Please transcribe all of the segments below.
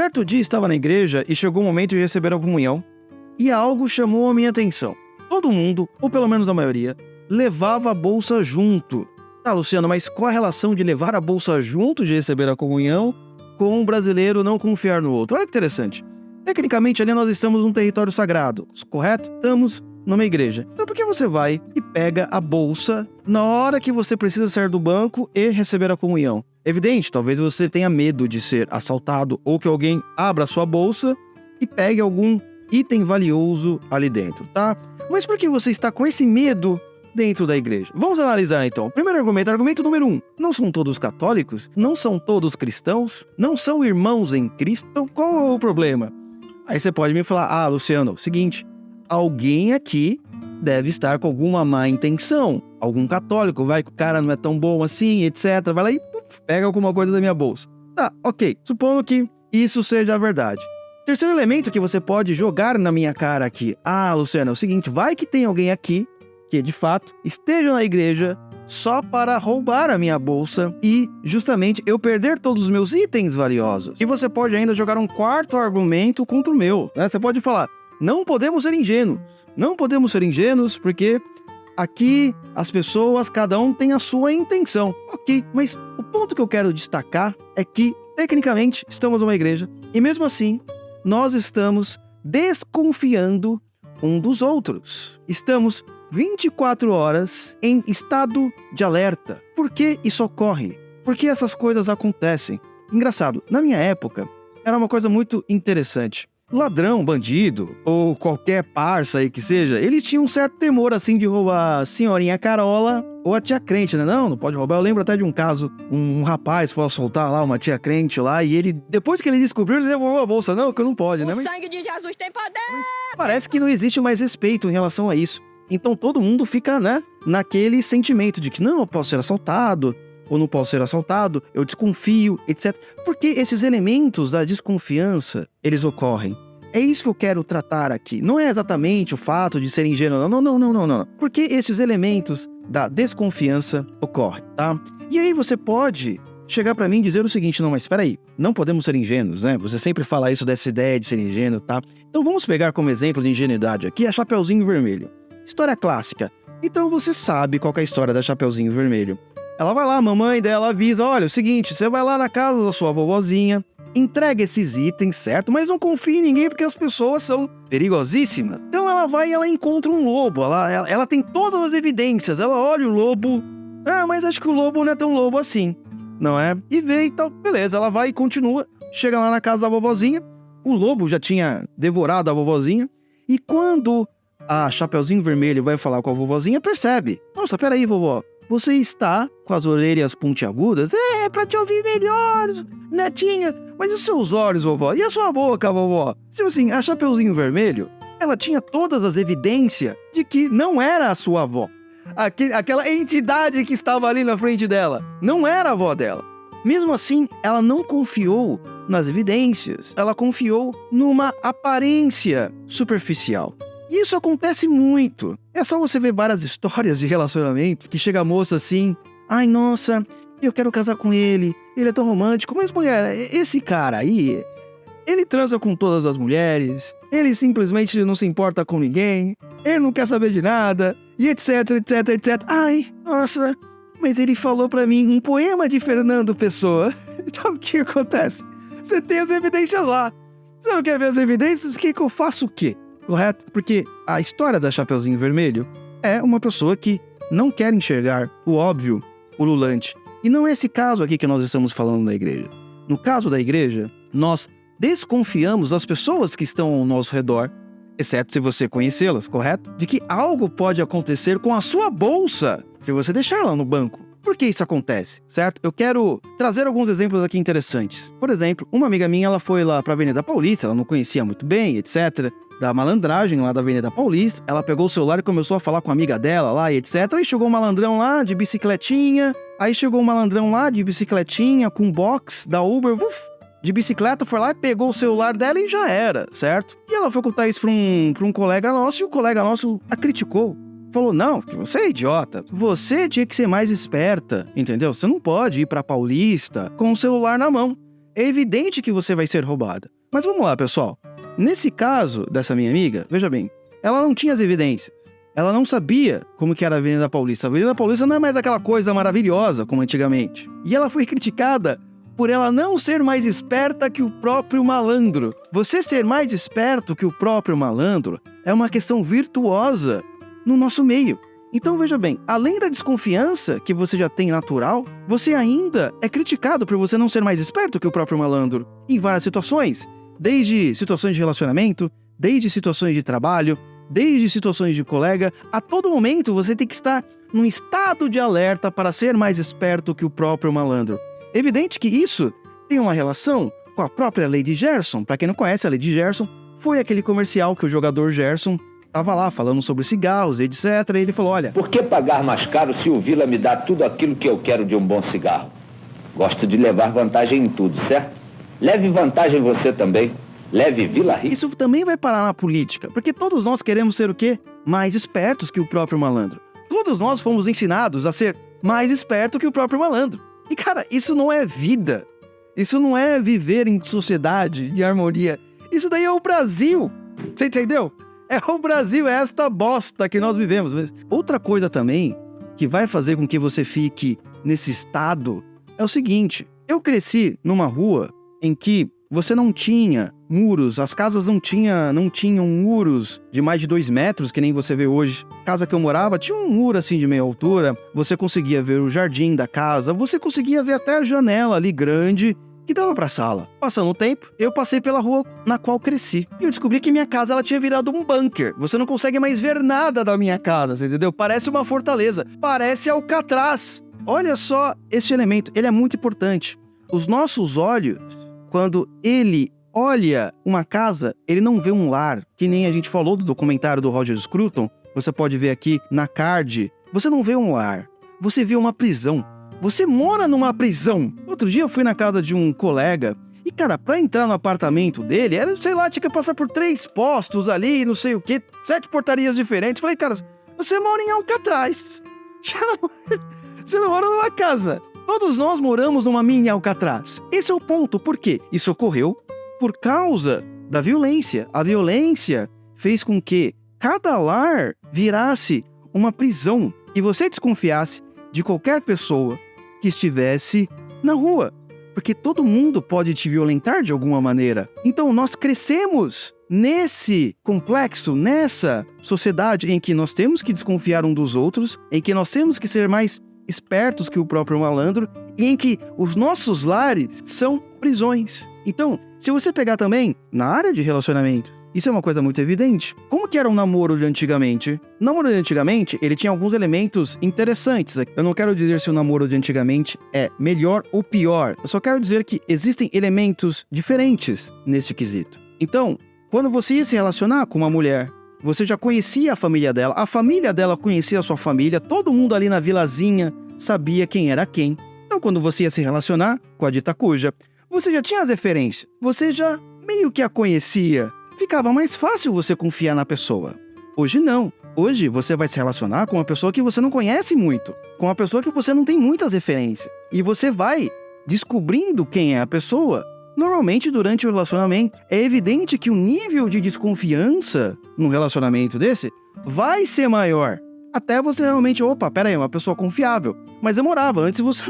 Certo dia estava na igreja e chegou o momento de receber a comunhão, e algo chamou a minha atenção. Todo mundo, ou pelo menos a maioria, levava a bolsa junto. Tá, Luciano, mas qual a relação de levar a bolsa junto de receber a comunhão com um brasileiro não confiar no outro? Olha que interessante. Tecnicamente, ali nós estamos num território sagrado, correto? Estamos numa igreja. Então por que você vai e pega a bolsa na hora que você precisa sair do banco e receber a comunhão? Evidente, talvez você tenha medo de ser assaltado ou que alguém abra sua bolsa e pegue algum item valioso ali dentro, tá? Mas por que você está com esse medo dentro da igreja? Vamos analisar então. Primeiro argumento, argumento número um. Não são todos católicos? Não são todos cristãos? Não são irmãos em Cristo? Então qual é o problema? Aí você pode me falar, ah, Luciano, seguinte, alguém aqui deve estar com alguma má intenção. Algum católico, vai que o cara não é tão bom assim, etc. Vai lá e pega alguma coisa da minha bolsa. Tá, ok. Supondo que isso seja a verdade. Terceiro elemento que você pode jogar na minha cara aqui. Ah, Luciano, é o seguinte: vai que tem alguém aqui que de fato esteja na igreja só para roubar a minha bolsa e justamente eu perder todos os meus itens valiosos. E você pode ainda jogar um quarto argumento contra o meu. Né? Você pode falar: não podemos ser ingênuos. Não podemos ser ingênuos porque aqui as pessoas, cada um tem a sua intenção. Ok, mas o ponto que eu quero destacar é que, tecnicamente, estamos numa igreja e mesmo assim nós estamos desconfiando um dos outros. Estamos 24 horas em estado de alerta. Por que isso ocorre? Por que essas coisas acontecem? Engraçado, na minha época, era uma coisa muito interessante ladrão, bandido, ou qualquer parça aí que seja, eles tinham um certo temor, assim, de roubar a senhorinha Carola ou a tia crente, né? Não, não pode roubar. Eu lembro até de um caso, um rapaz foi assaltar lá uma tia crente lá, e ele, depois que ele descobriu, ele levou a bolsa. Não, que não pode, o né? Mas, sangue de Jesus tem poder! parece que não existe mais respeito em relação a isso. Então todo mundo fica, né, naquele sentimento de que não, eu posso ser assaltado, ou não posso ser assaltado, eu desconfio, etc. Porque esses elementos da desconfiança, eles ocorrem. É isso que eu quero tratar aqui. Não é exatamente o fato de ser ingênuo, não, não, não, não, não. Porque esses elementos da desconfiança ocorrem, tá? E aí você pode chegar para mim e dizer o seguinte: não, mas espera aí, não podemos ser ingênuos, né? Você sempre fala isso dessa ideia de ser ingênuo, tá? Então vamos pegar como exemplo de ingenuidade aqui a Chapeuzinho Vermelho. História clássica. Então você sabe qual é a história da Chapeuzinho Vermelho. Ela vai lá, a mamãe dela avisa: olha, é o seguinte, você vai lá na casa da sua vovozinha, entrega esses itens, certo? Mas não confia em ninguém porque as pessoas são perigosíssimas. Então ela vai e ela encontra um lobo. Ela, ela, ela, tem todas as evidências. Ela olha o lobo. Ah, mas acho que o lobo não é tão lobo assim. Não é? E vê e tal. Beleza, ela vai e continua. Chega lá na casa da vovozinha. O lobo já tinha devorado a vovozinha. E quando a Chapeuzinho Vermelho vai falar com a vovozinha, percebe. Nossa, peraí, vovó. Você está com as orelhas pontiagudas? É, pra te ouvir melhor, netinha. Mas os seus olhos, vovó? E a sua boca, vovó? Tipo assim, a Chapeuzinho Vermelho, ela tinha todas as evidências de que não era a sua avó. Aquela entidade que estava ali na frente dela não era a avó dela. Mesmo assim, ela não confiou nas evidências, ela confiou numa aparência superficial. Isso acontece muito. É só você ver várias histórias de relacionamento que chega a moça assim: ai, nossa, eu quero casar com ele, ele é tão romântico. Mas, mulher, esse cara aí, ele transa com todas as mulheres, ele simplesmente não se importa com ninguém, ele não quer saber de nada, e etc, etc, etc. Ai, nossa, mas ele falou para mim um poema de Fernando Pessoa. Então o que acontece? Você tem as evidências lá. Você não quer ver as evidências? O que, que eu faço o quê? Correto? Porque a história da Chapeuzinho Vermelho é uma pessoa que não quer enxergar o óbvio, o lulante. E não é esse caso aqui que nós estamos falando da igreja. No caso da igreja, nós desconfiamos das pessoas que estão ao nosso redor, exceto se você conhecê-las, correto? De que algo pode acontecer com a sua bolsa se você deixar lá no banco. Por que isso acontece, certo? Eu quero trazer alguns exemplos aqui interessantes. Por exemplo, uma amiga minha, ela foi lá para a Avenida Paulista, ela não conhecia muito bem, etc da malandragem lá da Avenida Paulista. Ela pegou o celular e começou a falar com a amiga dela lá e etc. Aí chegou um malandrão lá de bicicletinha. Aí chegou um malandrão lá de bicicletinha com box da Uber. Uf, de bicicleta, foi lá, pegou o celular dela e já era, certo? E ela foi contar isso pra um, um colega nosso e o colega nosso a criticou. Falou, não, você é idiota. Você tinha que ser mais esperta, entendeu? Você não pode ir pra Paulista com o celular na mão. é evidente que você vai ser roubada. Mas vamos lá, pessoal. Nesse caso dessa minha amiga, veja bem, ela não tinha as evidências. Ela não sabia como que era a Avenida Paulista. A Avenida Paulista não é mais aquela coisa maravilhosa como antigamente. E ela foi criticada por ela não ser mais esperta que o próprio malandro. Você ser mais esperto que o próprio malandro é uma questão virtuosa no nosso meio. Então veja bem, além da desconfiança que você já tem natural, você ainda é criticado por você não ser mais esperto que o próprio malandro em várias situações, desde situações de relacionamento, desde situações de trabalho, desde situações de colega, a todo momento você tem que estar num estado de alerta para ser mais esperto que o próprio malandro. Evidente que isso tem uma relação com a própria Lady Gerson. Para quem não conhece, a Lady Gerson foi aquele comercial que o jogador Gerson estava lá falando sobre cigarros, etc. E ele falou: Olha. Por que pagar mais caro se o Vila me dá tudo aquilo que eu quero de um bom cigarro? Gosto de levar vantagem em tudo, certo? Leve vantagem você também. Leve Vila Rica. Isso também vai parar na política, porque todos nós queremos ser o quê? Mais espertos que o próprio malandro. Todos nós fomos ensinados a ser mais esperto que o próprio malandro. E, cara, isso não é vida. Isso não é viver em sociedade, em harmonia. Isso daí é o Brasil. Você entendeu? É o Brasil, é esta bosta que nós vivemos. Outra coisa também que vai fazer com que você fique nesse estado é o seguinte: eu cresci numa rua em que você não tinha muros, as casas não, tinha, não tinham muros de mais de dois metros, que nem você vê hoje. A casa que eu morava tinha um muro assim de meia altura, você conseguia ver o jardim da casa, você conseguia ver até a janela ali grande que dava para a sala. Passando o tempo, eu passei pela rua na qual cresci. E eu descobri que minha casa ela tinha virado um bunker. Você não consegue mais ver nada da minha casa, entendeu? Parece uma fortaleza, parece Alcatraz. Olha só esse elemento, ele é muito importante. Os nossos olhos, quando ele olha uma casa, ele não vê um lar, que nem a gente falou do documentário do Roger Scruton. Você pode ver aqui na card. Você não vê um lar, você vê uma prisão. Você mora numa prisão. Outro dia eu fui na casa de um colega e, cara, pra entrar no apartamento dele, era, sei lá, tinha que passar por três postos ali, não sei o que, sete portarias diferentes. Falei, cara, você mora em Alcatraz. Você não mora numa casa. Todos nós moramos numa mini Alcatraz. Esse é o ponto. Por quê? Isso ocorreu por causa da violência. A violência fez com que cada lar virasse uma prisão e você desconfiasse de qualquer pessoa que estivesse na rua, porque todo mundo pode te violentar de alguma maneira. Então nós crescemos nesse complexo, nessa sociedade em que nós temos que desconfiar um dos outros, em que nós temos que ser mais espertos que o próprio malandro e em que os nossos lares são prisões. Então, se você pegar também na área de relacionamento, isso é uma coisa muito evidente. Como que era um namoro de antigamente? O namoro de antigamente, ele tinha alguns elementos interessantes. Eu não quero dizer se o namoro de antigamente é melhor ou pior. Eu só quero dizer que existem elementos diferentes nesse quesito. Então, quando você ia se relacionar com uma mulher, você já conhecia a família dela, a família dela conhecia a sua família, todo mundo ali na vilazinha sabia quem era quem. Então, quando você ia se relacionar com a dita cuja, você já tinha as referências, você já meio que a conhecia. Ficava mais fácil você confiar na pessoa. Hoje não. Hoje você vai se relacionar com uma pessoa que você não conhece muito, com uma pessoa que você não tem muitas referências. E você vai descobrindo quem é a pessoa. Normalmente, durante o relacionamento, é evidente que o nível de desconfiança num relacionamento desse vai ser maior. Até você realmente, opa, pera aí, uma pessoa confiável. Mas demorava. Antes você,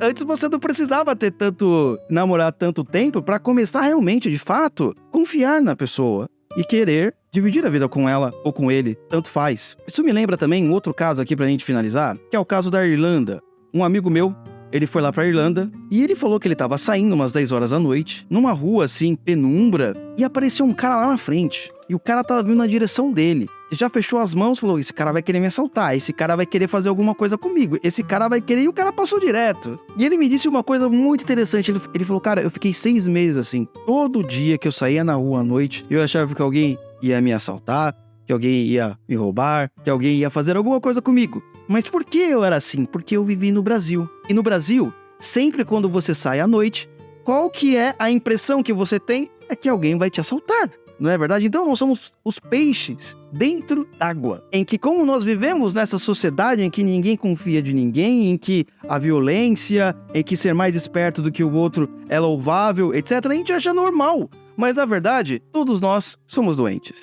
antes você não precisava ter tanto. namorar tanto tempo para começar realmente, de fato, confiar na pessoa e querer dividir a vida com ela ou com ele, tanto faz. Isso me lembra também um outro caso aqui pra gente finalizar, que é o caso da Irlanda. Um amigo meu, ele foi lá pra Irlanda e ele falou que ele tava saindo umas 10 horas da noite, numa rua assim, penumbra, e apareceu um cara lá na frente. E o cara tava vindo na direção dele já fechou as mãos, falou: esse cara vai querer me assaltar, esse cara vai querer fazer alguma coisa comigo, esse cara vai querer. E o cara passou direto. E ele me disse uma coisa muito interessante. Ele, ele falou: cara, eu fiquei seis meses assim. Todo dia que eu saía na rua à noite, eu achava que alguém ia me assaltar, que alguém ia me roubar, que alguém ia fazer alguma coisa comigo. Mas por que eu era assim? Porque eu vivi no Brasil. E no Brasil, sempre quando você sai à noite, qual que é a impressão que você tem? É que alguém vai te assaltar. Não é verdade? Então nós somos os peixes dentro d'água, em que como nós vivemos nessa sociedade em que ninguém confia de ninguém, em que a violência, em que ser mais esperto do que o outro é louvável, etc, a gente acha normal. Mas na verdade, todos nós somos doentes.